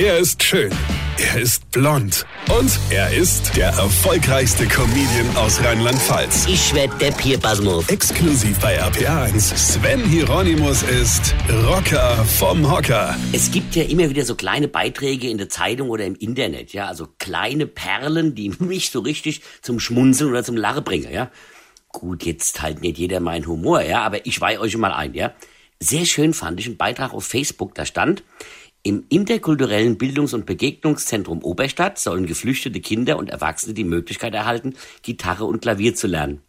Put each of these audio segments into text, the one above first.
Er ist schön. Er ist blond. Und er ist der erfolgreichste Comedian aus Rheinland-Pfalz. Ich werd der Pierpasmus. Exklusiv bei RPA1. Sven Hieronymus ist Rocker vom Hocker. Es gibt ja immer wieder so kleine Beiträge in der Zeitung oder im Internet, ja, also kleine Perlen, die mich so richtig zum Schmunzeln oder zum Lachen bringen, ja. Gut, jetzt halt nicht jeder mein Humor, ja, aber ich weihe euch mal ein, ja. Sehr schön fand ich einen Beitrag auf Facebook, da stand, im interkulturellen Bildungs- und Begegnungszentrum Oberstadt sollen geflüchtete Kinder und Erwachsene die Möglichkeit erhalten, Gitarre und Klavier zu lernen.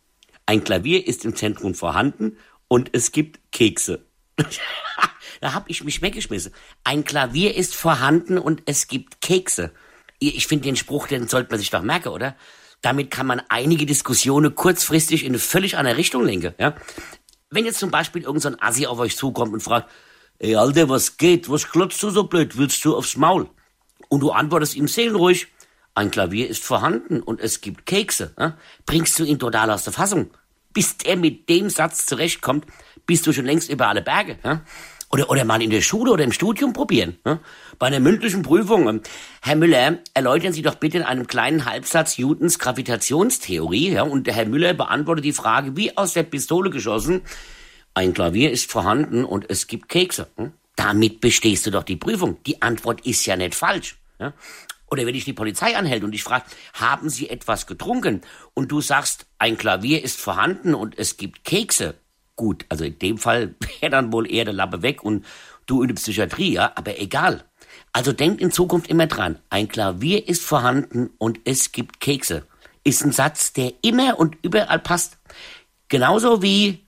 Ein Klavier ist im Zentrum vorhanden und es gibt Kekse. da hab ich mich weggeschmissen. Ein Klavier ist vorhanden und es gibt Kekse. Ich finde den Spruch, den sollte man sich doch merken, oder? Damit kann man einige Diskussionen kurzfristig in eine völlig andere Richtung lenken. Ja? Wenn jetzt zum Beispiel irgendein so Assi auf euch zukommt und fragt, ey Alter, was geht? Was klotzt du so blöd? Willst du aufs Maul? Und du antwortest ihm seelenruhig, ein Klavier ist vorhanden und es gibt Kekse. Ja? Bringst du ihn total aus der Fassung. Bis er mit dem Satz zurechtkommt, bist du schon längst über alle Berge. Ja? Oder, oder mal in der Schule oder im Studium probieren. Ja? Bei einer mündlichen Prüfung. Ähm, Herr Müller, erläutern Sie doch bitte in einem kleinen Halbsatz Newtons Gravitationstheorie. Ja? Und der Herr Müller beantwortet die Frage wie aus der Pistole geschossen. Ein Klavier ist vorhanden und es gibt Kekse. Hm? Damit bestehst du doch die Prüfung. Die Antwort ist ja nicht falsch. Ja? Oder wenn dich die Polizei anhält und dich fragt, haben Sie etwas getrunken? Und du sagst, ein Klavier ist vorhanden und es gibt Kekse. Gut, also in dem Fall wäre dann wohl eher der Lappe weg und du in der Psychiatrie, ja, aber egal. Also denkt in Zukunft immer dran, ein Klavier ist vorhanden und es gibt Kekse. Ist ein Satz, der immer und überall passt. Genauso wie